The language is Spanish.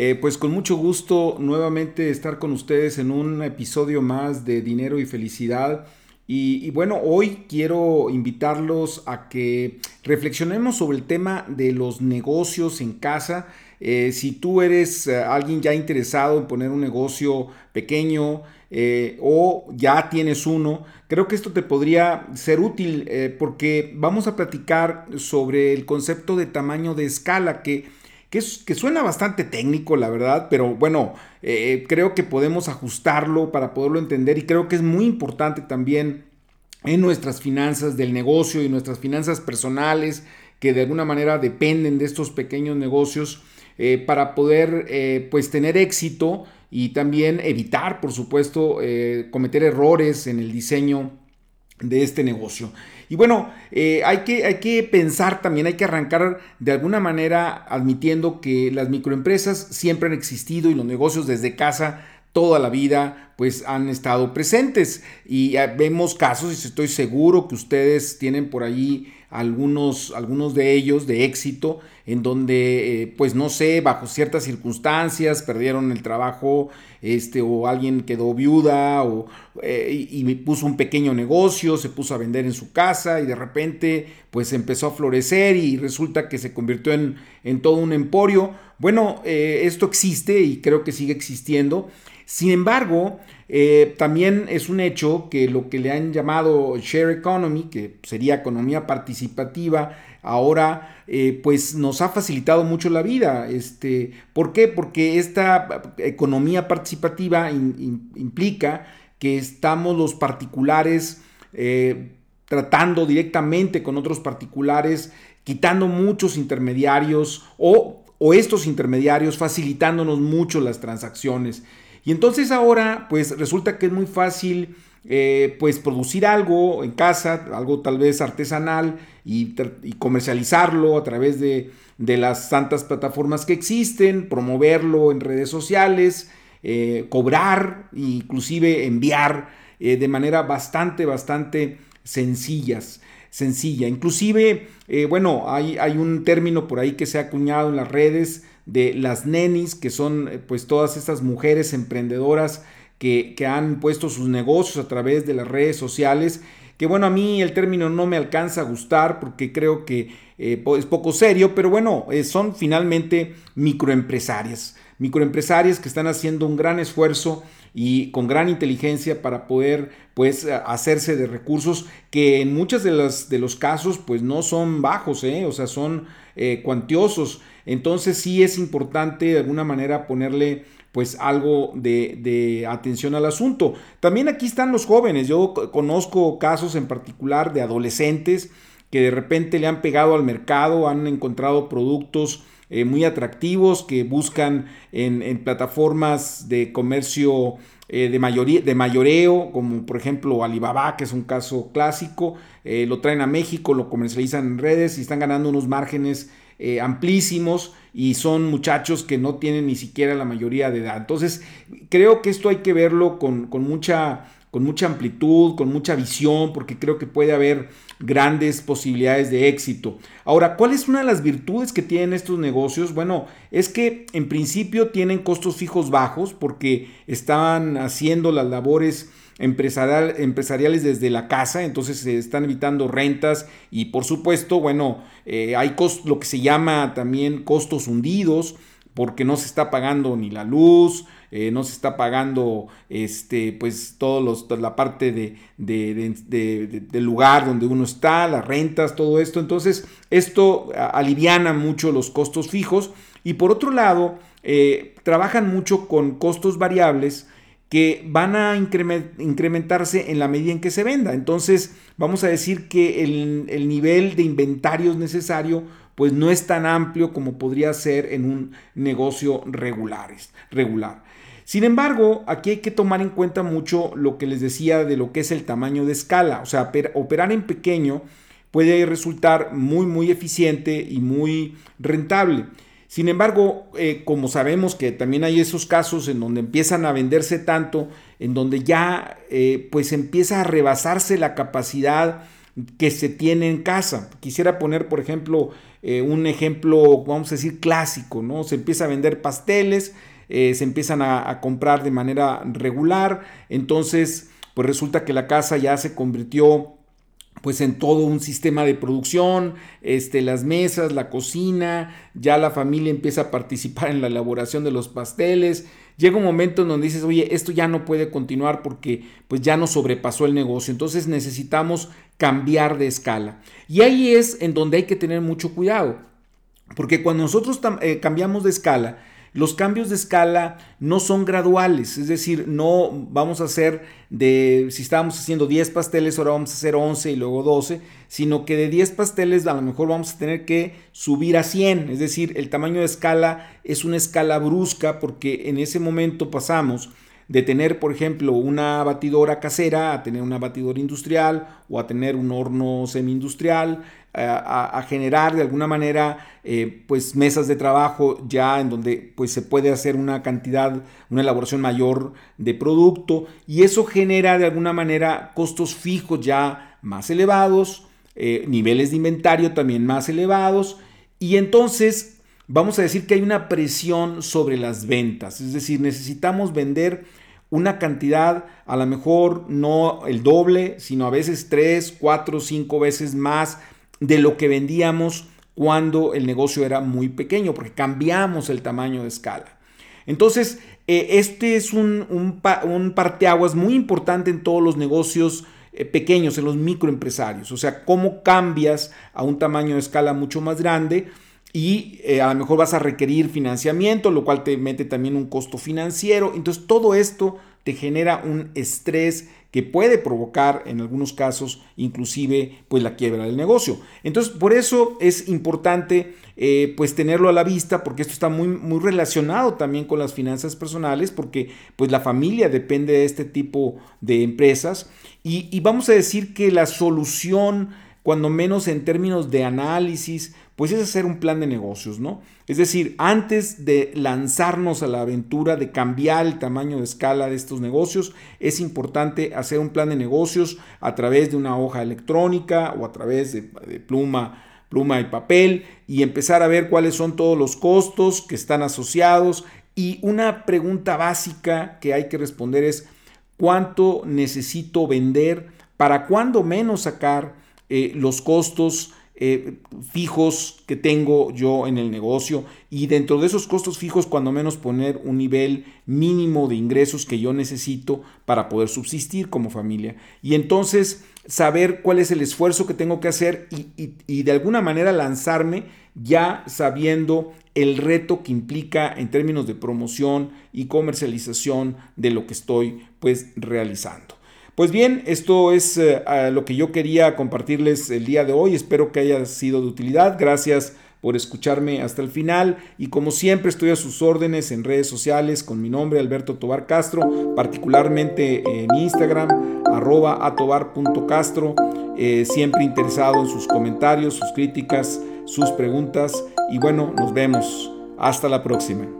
eh, pues con mucho gusto nuevamente estar con ustedes en un episodio más de Dinero y Felicidad. Y, bueno, hoy quiero invitarlos a que reflexionemos sobre el tema de los negocios en casa. Eh, si tú eres eh, alguien ya interesado en poner un negocio pequeño o ya tienes uno, creo que esto te podría ser útil porque vamos a platicar sobre el concepto de tamaño de escala que que, suena bastante técnico, la verdad, pero bueno, eh, creo que podemos ajustarlo para poderlo entender y creo que es muy importante también en nuestras finanzas del negocio y nuestras finanzas personales que de alguna manera dependen de estos pequeños negocios eh, para poder eh, pues tener éxito y también evitar por supuesto cometer errores en el diseño de este negocio. Y bueno, eh, hay, que, hay que pensar también, hay que arrancar de alguna manera admitiendo que las microempresas siempre han existido y los negocios desde casa toda la vida pues han estado presentes y eh, vemos casos y estoy seguro que ustedes tienen por allí algunos, algunos de ellos de éxito en donde eh, pues no sé bajo ciertas circunstancias perdieron el trabajo este o alguien quedó viuda o eh, y, puso un pequeño negocio se puso a vender en su casa y de repente pues empezó a florecer y resulta que se convirtió en, en todo un emporio. Bueno esto existe y creo que sigue existiendo. Sin embargo, eh, también es un hecho que lo que le han llamado share economy, que sería economía participativa, ahora eh, pues nos ha facilitado mucho la vida. Este, ¿Por qué? Porque esta economía participativa implica que estamos los particulares eh, tratando directamente con otros particulares, quitando muchos intermediarios o, o estos intermediarios facilitándonos mucho las transacciones. Y entonces ahora, pues resulta que es muy fácil, eh, pues producir algo en casa, algo tal vez artesanal y, comercializarlo a través de, las tantas plataformas que existen, promoverlo en redes sociales, eh, cobrar, inclusive enviar eh, de manera bastante, bastante sencillas sencilla. Inclusive, bueno, hay, hay, un término por ahí que se ha acuñado en las redes de las nenis, que son eh, pues todas estas mujeres emprendedoras que, han puesto sus negocios a través de las redes sociales, que bueno, a mí el término no me alcanza a gustar porque creo que eh, es poco serio, pero bueno, eh, son finalmente microempresarias, microempresarias que están haciendo un gran esfuerzo y con gran inteligencia para poder pues hacerse de recursos que en muchos de, las, de los casos pues no son bajos, o sea, son cuantiosos. Entonces sí es importante de alguna manera ponerle pues algo de, atención al asunto. También aquí están los jóvenes. Yo conozco casos en particular de adolescentes que de repente le han pegado al mercado, han encontrado productos eh, muy atractivos que buscan en, plataformas de comercio eh, de, mayoría, de mayoreo, como por ejemplo Alibaba, que es un caso clásico, eh, lo traen a México, lo comercializan en redes y están ganando unos márgenes eh, amplísimos y son muchachos que no tienen ni siquiera la mayoría de edad. Entonces, creo que esto hay que verlo con, mucha con mucha amplitud, con mucha visión, porque creo que puede haber grandes posibilidades de éxito. Ahora, ¿cuál es una de las virtudes que tienen estos negocios? Bueno, es que en principio tienen costos fijos bajos porque están haciendo las labores empresarial, empresariales desde la casa, entonces se están evitando rentas y por supuesto, bueno, eh, hay lo que se llama también costos hundidos, porque no se está pagando ni la luz, eh, no se está pagando este, pues toda la parte de, del lugar donde uno está, las rentas, todo esto. Entonces, esto aliviana mucho los costos fijos y por otro lado, eh, trabajan mucho con costos variables que van a incrementarse en la medida en que se venda. Entonces, vamos a decir que el, nivel de inventarios necesario pues no es tan amplio como podría ser en un negocio regular. Sin embargo, aquí hay que tomar en cuenta mucho lo que les decía de lo que es el tamaño de escala. O sea, operar en pequeño puede resultar muy, muy eficiente y muy rentable. Sin embargo, eh, como sabemos que también hay esos casos en donde empiezan a venderse tanto, en donde ya eh, pues empieza a rebasarse la capacidad que se tiene en casa. Quisiera poner, por ejemplo, eh, un ejemplo, vamos a decir, clásico, ¿no? Se empieza a vender pasteles, se empiezan a comprar de manera regular, entonces pues resulta que la casa ya se convirtió pues en todo un sistema de producción, este, las mesas, la cocina, ya la familia empieza a participar en la elaboración de los pasteles. Llega un momento en donde dices, oye, esto ya no puede continuar porque pues ya nos sobrepasó el negocio, entonces necesitamos cambiar de escala. Y ahí es en donde hay que tener mucho cuidado, porque cuando nosotros eh, cambiamos de escala, los cambios de escala no son graduales, es decir, no vamos a hacer de, si estábamos haciendo 10 pasteles, ahora vamos a hacer 11 y luego 12, sino que de 10 pasteles a lo mejor vamos a tener que subir a 100, es decir, el tamaño de escala es una escala brusca porque en ese momento pasamos de tener, por ejemplo, una batidora casera a tener una batidora industrial o a tener un horno semi-industrial, a, generar de alguna manera eh, pues mesas de trabajo ya en donde pues se puede hacer una cantidad, una elaboración mayor de producto y eso genera de alguna manera costos fijos ya más elevados, eh, niveles de inventario también más elevados y entonces vamos a decir que hay una presión sobre las ventas, es decir, necesitamos vender una cantidad, a lo mejor no el doble, sino a veces tres, cuatro, cinco veces más de lo que vendíamos cuando el negocio era muy pequeño, porque cambiamos el tamaño de escala. Entonces, eh, este es un, un, parteaguas muy importante en todos los negocios eh, pequeños, en los microempresarios. O sea, cómo cambias a un tamaño de escala mucho más grande y eh, a lo mejor vas a requerir financiamiento, lo cual te mete también un costo financiero. Entonces, todo esto te genera un estrés que puede provocar en algunos casos inclusive pues la quiebra del negocio. Entonces por eso es importante eh, pues tenerlo a la vista porque esto está muy, muy relacionado también con las finanzas personales porque pues la familia depende de este tipo de empresas y, y vamos a decir que la solución cuando menos en términos de análisis, pues es hacer un plan de negocios, ¿no? Es decir, antes de lanzarnos a la aventura de cambiar el tamaño de escala de estos negocios, es importante hacer un plan de negocios a través de una hoja electrónica o a través de, pluma, pluma y papel y empezar a ver cuáles son todos los costos que están asociados. Y una pregunta básica que hay que responder es, ¿cuánto necesito vender para cuándo menos sacar? Eh, los costos eh, fijos que tengo yo en el negocio y dentro de esos costos fijos cuando menos poner un nivel mínimo de ingresos que yo necesito para poder subsistir como familia. Y entonces saber cuál es el esfuerzo que tengo que hacer y, y de alguna manera lanzarme ya sabiendo el reto que implica en términos de promoción y comercialización de lo que estoy pues realizando. Pues bien, esto es eh, lo que yo quería compartirles el día de hoy. Espero que haya sido de utilidad. Gracias por escucharme hasta el final y como siempre estoy a sus órdenes en redes sociales con mi nombre Alberto Tobar Castro, particularmente en Instagram arroba atobar.castro, eh, siempre interesado en sus comentarios, sus críticas, sus preguntas y bueno, nos vemos. Hasta la próxima.